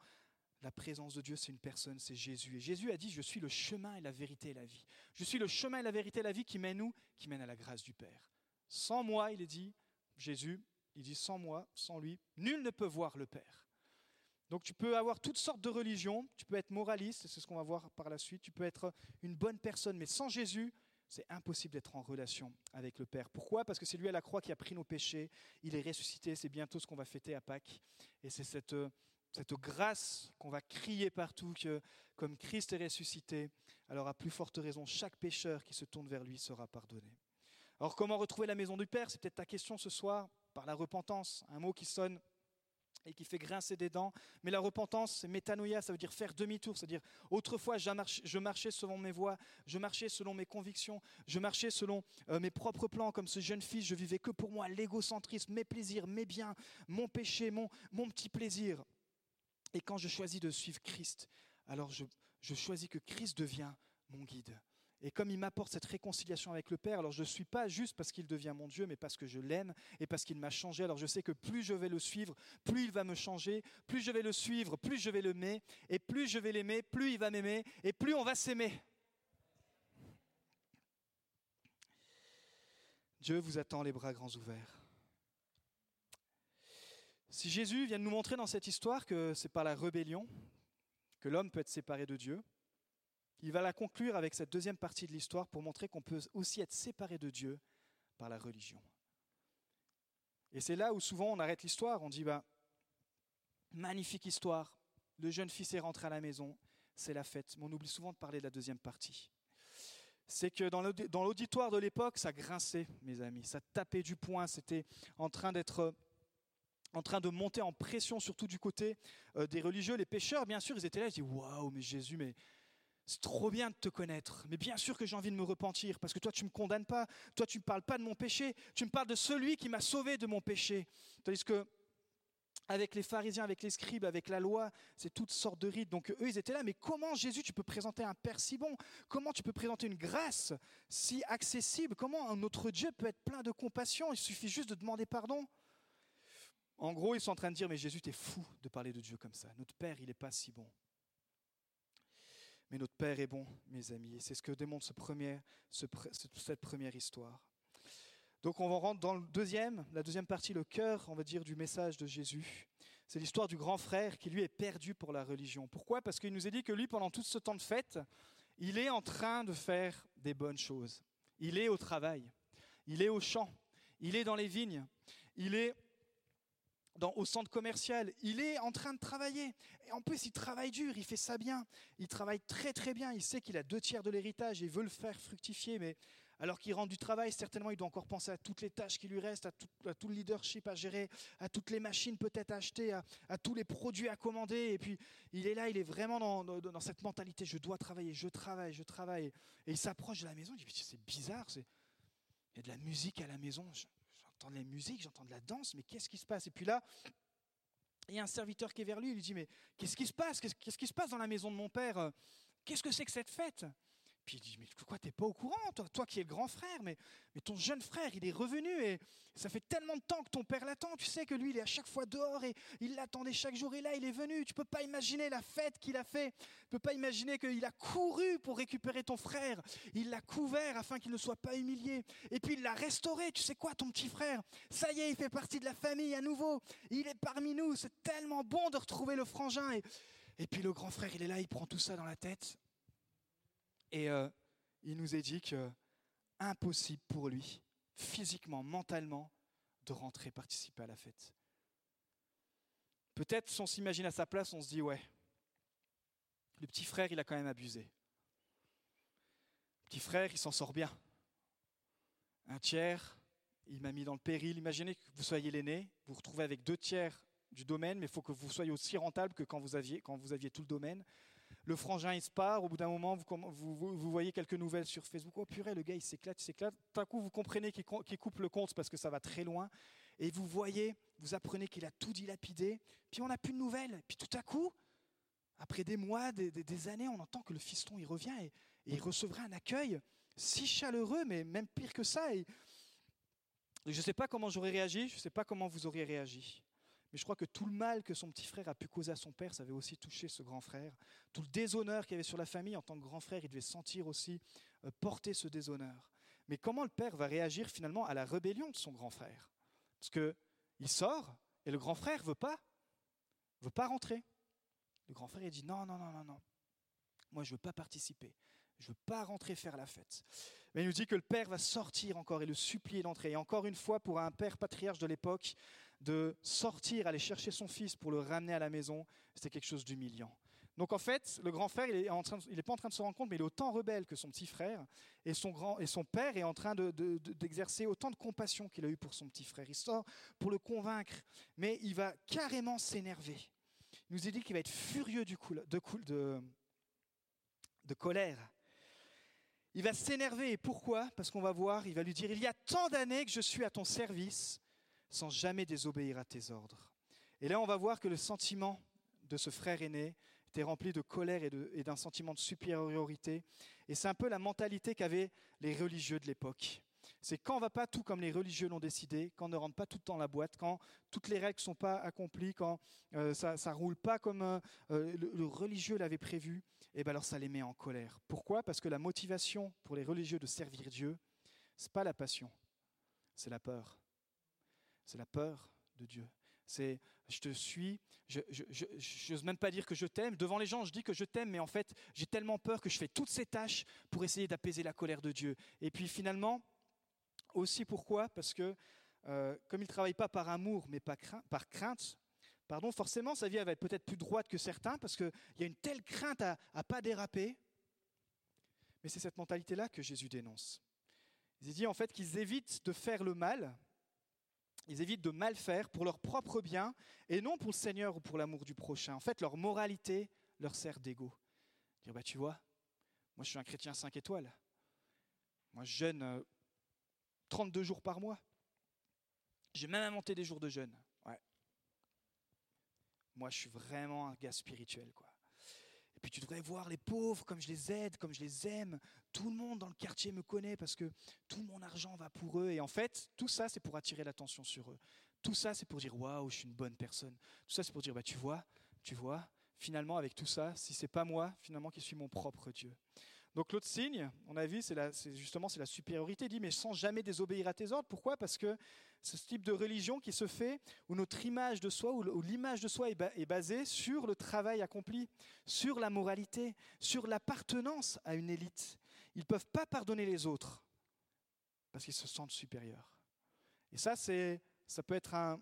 la présence de Dieu, c'est une personne, c'est Jésus. Et Jésus a dit, je suis le chemin et la vérité et la vie. Je suis le chemin et la vérité et la vie qui mène où? Qui mène à la grâce du Père. Sans moi, il est dit, Jésus, il dit sans moi, sans lui, nul ne peut voir le Père. Donc tu peux avoir toutes sortes de religions, tu peux être moraliste, c'est ce qu'on va voir par la suite, tu peux être une bonne personne, mais sans Jésus, c'est impossible d'être en relation avec le Père. Pourquoi? Parce que c'est lui à la croix qui a pris nos péchés, il est ressuscité, c'est bientôt ce qu'on va fêter à Pâques. Et c'est cette, cette grâce qu'on va crier partout, que comme Christ est ressuscité, alors à plus forte raison, chaque pécheur qui se tourne vers lui sera pardonné. Alors comment retrouver la maison du Père? C'est peut-être ta question ce soir par la repentance, un mot qui sonne et qui fait grincer des dents. Mais la repentance, c'est métanoïa, ça veut dire faire demi-tour, c'est-à-dire autrefois je marchais selon mes voies, je marchais selon mes convictions, je marchais selon euh, mes propres plans, comme ce jeune fils, je vivais que pour moi, l'égocentrisme, mes plaisirs, mes biens, mon péché, mon, mon petit plaisir. Et quand je choisis de suivre Christ, alors je, choisis que Christ devient mon guide. Et comme il m'apporte cette réconciliation avec le Père, alors je ne suis pas juste parce qu'il devient mon Dieu, mais parce que je l'aime et parce qu'il m'a changé. Alors je sais que plus je vais le suivre, plus il va me changer, plus je vais le suivre, plus je vais l'aimer, et plus je vais l'aimer, plus il va m'aimer, et plus on va s'aimer. Dieu vous attend les bras grands ouverts. Si Jésus vient de nous montrer dans cette histoire que c'est par la rébellion que l'homme peut être séparé de Dieu, il va la conclure avec cette deuxième partie de l'histoire pour montrer qu'on peut aussi être séparé de Dieu par la religion. Et c'est là où souvent on arrête l'histoire, on dit bah magnifique histoire, le jeune fils est rentré à la maison, c'est la fête, mais on oublie souvent de parler de la deuxième partie. C'est que dans l'auditoire de l'époque, ça grinçait, mes amis, ça tapait du poing, c'était en train d'être en train de monter en pression, surtout du côté euh, des religieux. Les pécheurs, bien sûr, ils étaient là, ils disaient Waouh, mais Jésus, mais c'est trop bien de te connaître, mais bien sûr que j'ai envie de me repentir, parce que toi tu ne me condamnes pas, toi tu ne me parles pas de mon péché, tu me parles de celui qui m'a sauvé de mon péché. Tandis que avec les pharisiens, avec les scribes, avec la loi, c'est toutes sortes de rites. Donc eux, ils étaient là, mais comment Jésus, tu peux présenter un Père si bon? Comment tu peux présenter une grâce si accessible? Comment notre Dieu peut être plein de compassion? Il suffit juste de demander pardon. En gros, ils sont en train de dire, mais Jésus, t'es fou de parler de Dieu comme ça. Notre Père, il n'est pas si bon. Mais notre Père est bon, mes amis. C'est ce que démontre cette première histoire. Donc on va rentrer dans le deuxième, la deuxième partie, le cœur, on va dire, du message de Jésus. C'est l'histoire du grand frère qui lui est perdu pour la religion. Pourquoi? Parce qu'il nous a dit que lui, pendant tout ce temps de fête, il est en train de faire des bonnes choses. Il est au travail, il est au champ, il est dans les vignes, il est au centre commercial, il est en train de travailler. Et en plus, il travaille dur, il fait ça bien. Il travaille très très bien. Il sait qu'il a deux tiers de l'héritage et veut le faire fructifier. Mais alors qu'il rentre du travail, certainement, il doit encore penser à toutes les tâches qui lui restent, à tout, le leadership à gérer, à toutes les machines peut-être à acheter, à, tous les produits à commander. Et puis, il est là, il est vraiment dans, cette mentalité je dois travailler, je travaille, je travaille. Et il s'approche de la maison, il dit c'est bizarre, il y a de la musique à la maison j'entends de la musique, j'entends de la danse, mais qu'est-ce qui se passe? Et puis là, il y a un serviteur qui est vers lui, il lui dit, mais qu'est-ce qui se passe? Qu'est-ce qui se passe dans la maison de mon père? Qu'est-ce que c'est que cette fête? Il dit, mais pourquoi t'es pas au courant, toi, toi qui es le grand frère, mais, ton jeune frère, il est revenu et ça fait tellement de temps que ton père l'attend. Tu sais que lui, il est à chaque fois dehors et il l'attendait chaque jour et là, il est venu. Tu peux pas imaginer la fête qu'il a fait. Tu peux pas imaginer qu'il a couru pour récupérer ton frère. Il l'a couvert afin qu'il ne soit pas humilié. Et puis il l'a restauré. Tu sais quoi, ton petit frère Ça y est, il fait partie de la famille à nouveau. Il est parmi nous. C'est tellement bon de retrouver le frangin. Et puis le grand frère, il est là, il prend tout ça dans la tête. Et euh, il nous est dit que impossible pour lui, physiquement, mentalement, de rentrer participer à la fête. Peut-être si on s'imagine à sa place, on se dit ouais, le petit frère, il a quand même abusé. Le petit frère, il s'en sort bien. Un tiers, il m'a mis dans le péril. Imaginez que vous soyez l'aîné, vous vous retrouvez avec deux tiers du domaine, mais il faut que vous soyez aussi rentable que quand vous aviez, quand vous aviez tout le domaine le frangin il se part, au bout d'un moment vous, vous, voyez quelques nouvelles sur Facebook, oh purée le gars il s'éclate, il s'éclate, tout à coup vous comprenez qu'il coupe le compte parce que ça va très loin, et vous voyez, vous apprenez qu'il a tout dilapidé, puis on n'a plus de nouvelles, puis tout à coup, après des mois, des, années, on entend que le fiston il revient et, il recevra un accueil si chaleureux, mais même pire que ça. Et je ne sais pas comment j'aurais réagi, je ne sais pas comment vous auriez réagi. Mais je crois que tout le mal que son petit frère a pu causer à son père, ça avait aussi touché ce grand frère. Tout le déshonneur qu'il y avait sur la famille en tant que grand frère, il devait sentir aussi euh, porter ce déshonneur. Mais comment le père va réagir finalement à la rébellion de son grand frère? Parce que il sort et le grand frère veut pas, veut pas rentrer. Le grand frère il dit non non non non non, moi je veux pas participer, je veux pas rentrer faire la fête. Mais il nous dit que le père va sortir encore et le supplier d'entrer. Et encore une fois, pour un père patriarche de l'époque, de sortir, aller chercher son fils pour le ramener à la maison, c'était quelque chose d'humiliant. Donc en fait, le grand frère, il n'est pas en train de se rendre compte, mais il est autant rebelle que son petit frère, et son, grand, et son père est en train d'exercer autant de compassion qu'il a eu pour son petit frère. Il sort pour le convaincre, mais il va carrément s'énerver. Il nous dit qu'il va être furieux du de colère. Il va s'énerver, et pourquoi? Parce qu'on va voir, il va lui dire, il y a tant d'années que je suis à ton service, sans jamais désobéir à tes ordres. Et là, on va voir que le sentiment de ce frère aîné était rempli de colère et d'un sentiment de supériorité. Et c'est un peu la mentalité qu'avaient les religieux de l'époque. C'est quand on va pas tout comme les religieux l'ont décidé, quand on ne rentre pas tout dans la boîte, quand toutes les règles ne sont pas accomplies, quand euh, ça ne roule pas comme euh, euh, le, religieux l'avait prévu, et eh ben alors ça les met en colère. Pourquoi? Parce que la motivation pour les religieux de servir Dieu, c'est pas la passion, c'est la peur c'est la peur de Dieu. C'est je te suis, je n'ose même pas dire que je t'aime. Devant les gens, je dis que je t'aime, mais en fait, j'ai tellement peur que je fais toutes ces tâches pour essayer d'apaiser la colère de Dieu. Et puis finalement, aussi pourquoi? Parce que euh, comme il ne travaille pas par amour, mais par crainte, pardon, forcément, sa vie va être peut-être plus droite que certains, parce qu'il y a une telle crainte à ne pas déraper. Mais c'est cette mentalité-là que Jésus dénonce. Il dit en fait qu'ils évitent de faire le mal, ils évitent de mal faire pour leur propre bien et non pour le Seigneur ou pour l'amour du prochain. En fait, leur moralité leur sert d'ego. Bah, tu vois, moi je suis un chrétien 5 étoiles. Moi je jeûne 32 euh, jours par mois. J'ai même inventé des jours de jeûne. Ouais. Moi je suis vraiment un gars spirituel. quoi. Et puis tu devrais voir les pauvres comme je les aide, comme je les aime. Tout le monde dans le quartier me connaît parce que tout mon argent va pour eux. Et en fait, tout ça, c'est pour attirer l'attention sur eux. Tout ça, c'est pour dire waouh, je suis une bonne personne. Tout ça, c'est pour dire bah tu vois, tu vois. Finalement, avec tout ça, si c'est pas moi, finalement, qui suis mon propre Dieu. Donc l'autre signe, on a vu, c'est justement c'est la supériorité. Il dit mais sans jamais désobéir à tes ordres. Pourquoi? Parce que ce type de religion qui se fait où notre image de soi, où l'image de soi est basée sur le travail accompli, sur la moralité, sur l'appartenance à une élite. Ils ne peuvent pas pardonner les autres parce qu'ils se sentent supérieurs. Et ça, ça peut être un,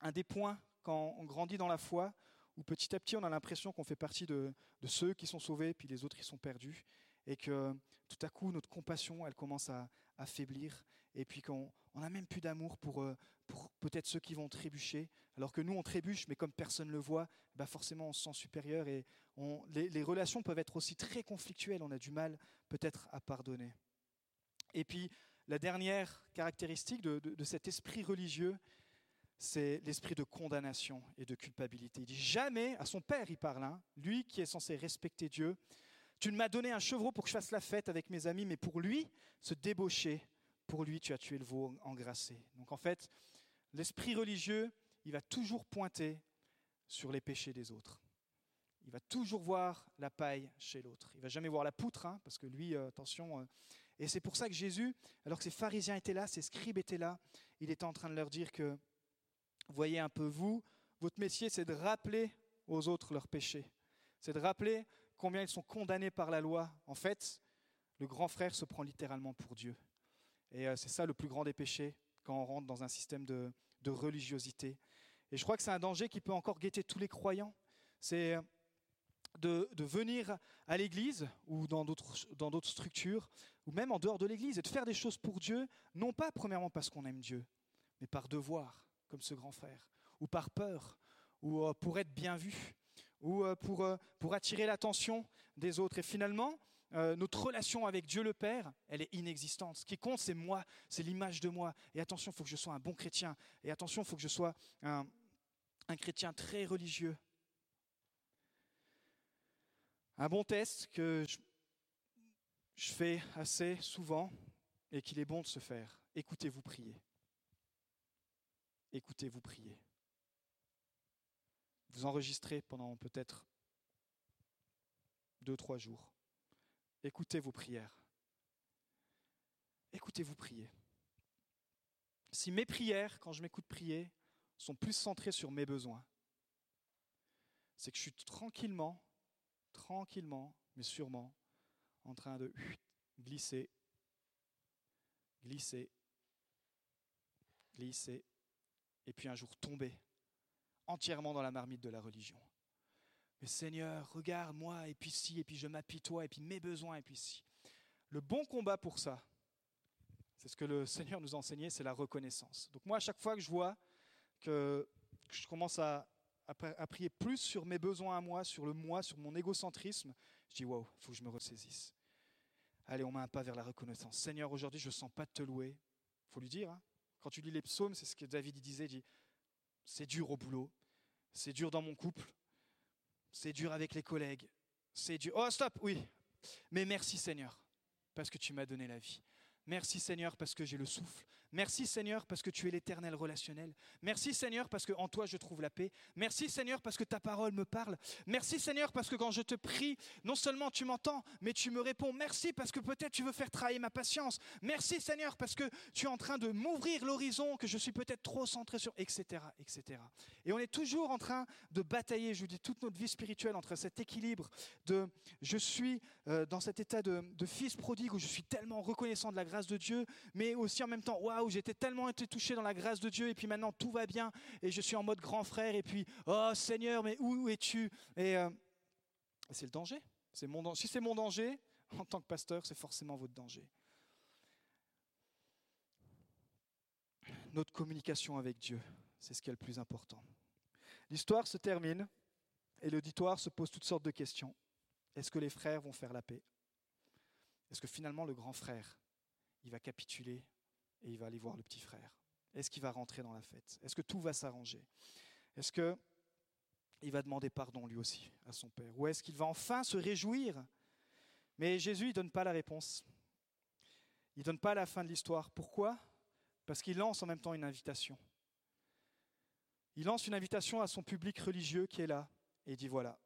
un des points quand on grandit dans la foi où petit à petit on a l'impression qu'on fait partie de, ceux qui sont sauvés, puis les autres qui sont perdus, et que tout à coup notre compassion elle commence à, faiblir, et puis qu'on n'a même plus d'amour pour, euh, pour peut-être ceux qui vont trébucher, alors que nous on trébuche, mais comme personne ne le voit, bah forcément on se sent supérieur, et les, relations peuvent être aussi très conflictuelles, on a du mal peut-être à pardonner. Et puis la dernière caractéristique de cet esprit religieux, c'est l'esprit de condamnation et de culpabilité. Il dit jamais, à son père il parle, hein, lui qui est censé respecter Dieu, Tu ne m'as donné un chevreau pour que je fasse la fête avec mes amis, mais pour lui, se débaucher, pour lui, tu as tué le veau engrassé. Donc en fait, l'esprit religieux, il va toujours pointer sur les péchés des autres. Il va toujours voir la paille chez l'autre. Il va jamais voir la poutre, hein, parce que lui, euh, attention. Euh, et c'est pour ça que Jésus, alors que ces pharisiens étaient là, ces scribes étaient là, il était en train de leur dire que, voyez un peu vous, votre métier, c'est de rappeler aux autres leurs péchés. C'est de rappeler combien ils sont condamnés par la loi. En fait, le grand frère se prend littéralement pour Dieu. Et euh, c'est ça le plus grand des péchés quand on rentre dans un système de, de religiosité. Et je crois que c'est un danger qui peut encore guetter tous les croyants. C'est de, venir à l'église ou dans d'autres structures, ou même en dehors de l'église, et de faire des choses pour Dieu, non pas premièrement parce qu'on aime Dieu, mais par devoir, comme ce grand frère, ou par peur, ou euh, pour être bien vu, ou euh, pour, euh, pour attirer l'attention des autres. Et finalement, notre relation avec Dieu le Père, elle est inexistante. Ce qui compte, c'est moi, c'est l'image de moi. Et attention, il faut que je sois un bon chrétien. Et attention, il faut que je sois un, un chrétien très religieux. Un bon test que je, fais assez souvent et qu'il est bon de se faire. Écoutez-vous prier. Écoutez-vous prier. Vous enregistrez pendant peut-être deux, trois jours. Écoutez vos prières. Écoutez-vous prier. Si mes prières, quand je m'écoute prier, sont plus centrées sur mes besoins, c'est que je suis tranquillement tranquillement, mais sûrement, en train de glisser, glisser, glisser, et puis un jour tomber entièrement dans la marmite de la religion. Mais Seigneur, regarde-moi, et puis si, et puis je m'apitoie, et puis mes besoins, et puis si. Le bon combat pour ça, c'est ce que le Seigneur nous a enseigné, c'est la reconnaissance. Donc moi, à chaque fois que je vois que je commence à prier plus sur mes besoins à moi, sur le moi, sur mon égocentrisme, je dis waouh, il faut que je me ressaisisse. Allez, on met un pas vers la reconnaissance. Seigneur, aujourd'hui, je ne sens pas te louer. Faut lui dire. Hein. Quand tu lis les psaumes, c'est ce que David disait. Il dit c'est dur au boulot, c'est dur dans mon couple, c'est dur avec les collègues, c'est dur. Oh, stop, oui. Mais merci Seigneur, parce que tu m'as donné la vie. Merci Seigneur parce que j'ai le souffle. Merci Seigneur parce que tu es l'éternel relationnel. Merci Seigneur parce qu'en toi je trouve la paix. Merci Seigneur parce que ta parole me parle. Merci Seigneur parce que quand je te prie, non seulement tu m'entends, mais tu me réponds. Merci parce que peut-être tu veux faire travailler ma patience. Merci Seigneur parce que tu es en train de m'ouvrir l'horizon, que je suis peut-être trop centré sur, etc., etc. Et on est toujours en train de batailler, je vous dis, toute notre vie spirituelle entre cet équilibre de je suis euh, dans cet état de, de fils prodigue où je suis tellement reconnaissant de la grâce de Dieu, mais aussi en même temps, waouh, où j'étais tellement été touché dans la grâce de Dieu, et puis maintenant tout va bien, et je suis en mode grand frère, et puis, oh Seigneur, mais où es-tu? Et euh, c'est le danger. C'est mon, si c'est mon danger, en tant que pasteur, c'est forcément votre danger. Notre communication avec Dieu, c'est ce qui est le plus important. L'histoire se termine et l'auditoire se pose toutes sortes de questions. Est-ce que les frères vont faire la paix? Est-ce que finalement le grand frère, il va capituler et il va aller voir le petit frère Est-ce qu'il va rentrer dans la fête? Est-ce que tout va s'arranger? Est-ce que il va demander pardon lui aussi à son père? Ou est-ce qu'il va enfin se réjouir? Mais Jésus ne donne pas la réponse. Il ne donne pas la fin de l'histoire. Pourquoi? Parce qu'il lance en même temps une invitation. Il lance une invitation à son public religieux qui est là et il dit voilà.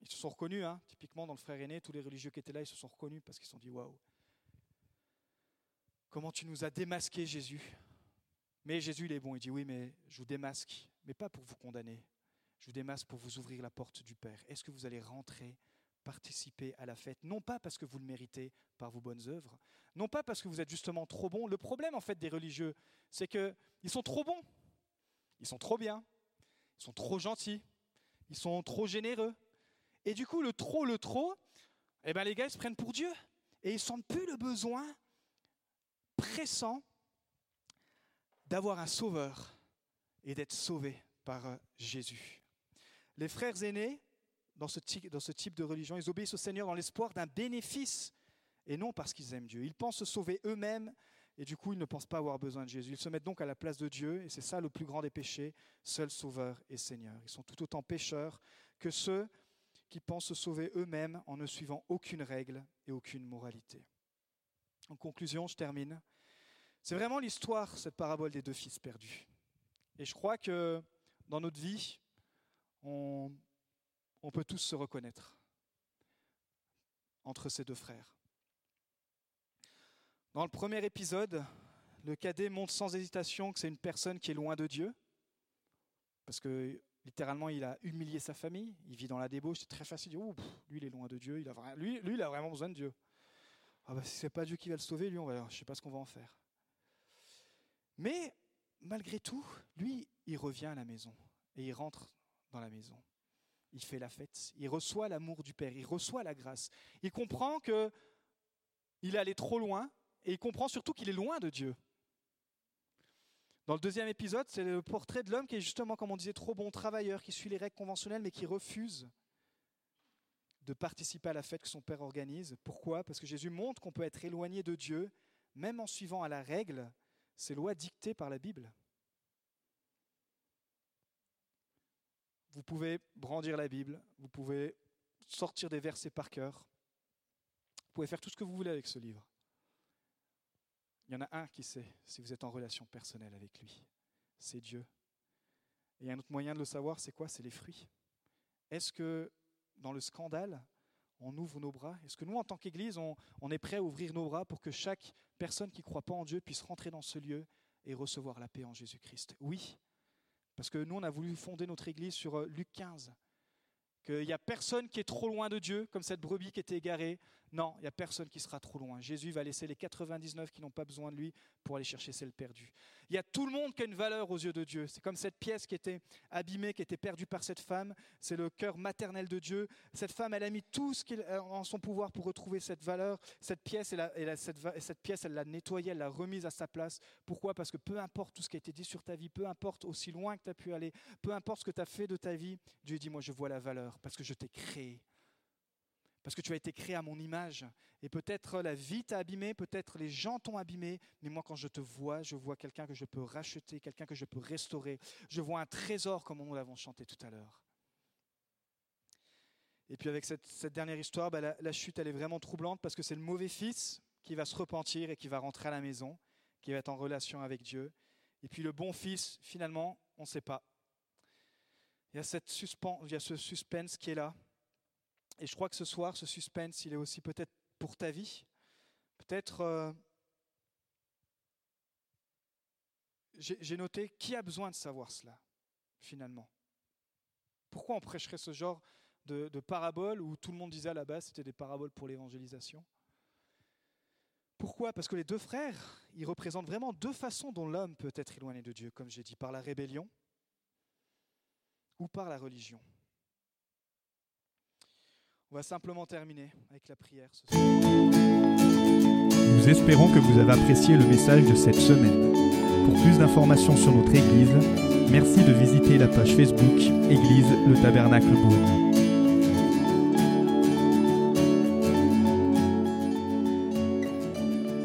Ils se sont reconnus, hein, typiquement dans le frère aîné, tous les religieux qui étaient là, ils se sont reconnus parce qu'ils se sont dit waouh, Comment tu nous as démasqué, Jésus? Mais Jésus, il est bon. Il dit Oui, mais je vous démasque, mais pas pour vous condamner. Je vous démasque pour vous ouvrir la porte du Père. Est-ce que vous allez rentrer, participer à la fête? Non pas parce que vous le méritez par vos bonnes œuvres, non pas parce que vous êtes justement trop bon. Le problème, en fait, des religieux, c'est qu'ils sont trop bons. Ils sont trop bien. Ils sont trop gentils. Ils sont trop généreux. Et du coup, le trop, le trop, eh ben, les gars, ils se prennent pour Dieu. Et ils sentent plus le besoin pressant d'avoir un sauveur et d'être sauvé par euh, Jésus. Les frères aînés, dans ce, type, de religion, ils obéissent au Seigneur dans l'espoir d'un bénéfice et non parce qu'ils aiment Dieu. Ils pensent se sauver eux-mêmes et du coup, ils ne pensent pas avoir besoin de Jésus. Ils se mettent donc à la place de Dieu et c'est ça le plus grand des péchés, seul sauveur et Seigneur. Ils sont tout autant pécheurs que ceux qui pensent se sauver eux-mêmes en ne suivant aucune règle et aucune moralité. En conclusion, je termine. C'est vraiment l'histoire, cette parabole des deux fils perdus. Et je crois que dans notre vie, on, peut tous se reconnaître entre ces deux frères. Dans le premier épisode, le cadet montre sans hésitation que c'est une personne qui est loin de Dieu, parce que littéralement il a humilié sa famille, il vit dans la débauche, c'est très facile de dire, lui il est loin de Dieu, lui il a vraiment besoin de Dieu. Ah bah, si c'est pas Dieu qui va le sauver, lui, on va, je sais pas ce qu'on va en faire. Mais malgré tout, lui, il revient à la maison et il rentre dans la maison. Il fait la fête, il reçoit l'amour du Père, il reçoit la grâce. Il comprend que il est allé trop loin et il comprend surtout qu'il est loin de Dieu. Dans le deuxième épisode, c'est le portrait de l'homme qui est justement, comme on disait, trop bon travailleur, qui suit les règles conventionnelles, mais qui refuse de participer à la fête que son Père organise. Pourquoi? Parce que Jésus montre qu'on peut être éloigné de Dieu, même en suivant à la règle ces lois dictées par la Bible. Vous pouvez brandir la Bible, vous pouvez sortir des versets par cœur, vous pouvez faire tout ce que vous voulez avec ce livre. Il y en a un qui sait si vous êtes en relation personnelle avec lui. C'est Dieu. Et un autre moyen de le savoir, c'est quoi? C'est les fruits. Est-ce que dans le scandale, on ouvre nos bras. Est-ce que nous, en tant qu'Église, on, est prêt à ouvrir nos bras pour que chaque personne qui ne croit pas en Dieu puisse rentrer dans ce lieu et recevoir la paix en Jésus-Christ? Oui, parce que nous, on a voulu fonder notre Église sur euh, Luc 15, qu'il n'y a personne qui est trop loin de Dieu, comme cette brebis qui était égarée. Non, il n'y a personne qui sera trop loin. Jésus va laisser les 99 qui n'ont pas besoin de lui pour aller chercher celle perdue. Il y a tout le monde qui a une valeur aux yeux de Dieu. C'est comme cette pièce qui était abîmée, qui était perdue par cette femme. C'est le cœur maternel de Dieu. Cette femme, elle a mis tout ce qui est en son pouvoir pour retrouver cette valeur. A, cette pièce, elle l'a nettoyée, elle l'a remise à sa place. Pourquoi? Parce que peu importe tout ce qui a été dit sur ta vie, peu importe aussi loin que tu as pu aller, peu importe ce que tu as fait de ta vie, Dieu dit, moi je vois la valeur parce que je t'ai créé parce que tu as été créé à mon image. Et peut-être la vie t'a abîmé, peut-être les gens t'ont abîmé, mais moi quand je te vois, je vois quelqu'un que je peux racheter, quelqu'un que je peux restaurer. Je vois un trésor comme nous l'avons chanté tout à l'heure. Et puis avec cette, dernière histoire, bah, la, chute, elle est vraiment troublante parce que c'est le mauvais fils qui va se repentir et qui va rentrer à la maison, qui va être en relation avec Dieu. Et puis le bon fils, finalement, on ne sait pas. Il y, a cette il y a ce suspense qui est là. Et je crois que ce soir, ce suspense, il est aussi peut-être pour ta vie. Peut-être, euh, j'ai noté, qui a besoin de savoir cela, finalement Pourquoi on prêcherait ce genre de, de paraboles où tout le monde disait à la base c'était des paraboles pour l'évangélisation? Pourquoi? Parce que les deux frères, ils représentent vraiment deux façons dont l'homme peut être éloigné de Dieu, comme j'ai dit, par la rébellion ou par la religion. On va simplement terminer avec la prière. Nous espérons que vous avez apprécié le message de cette semaine. Pour plus d'informations sur notre Église, merci de visiter la page Facebook Église le Tabernacle Brune.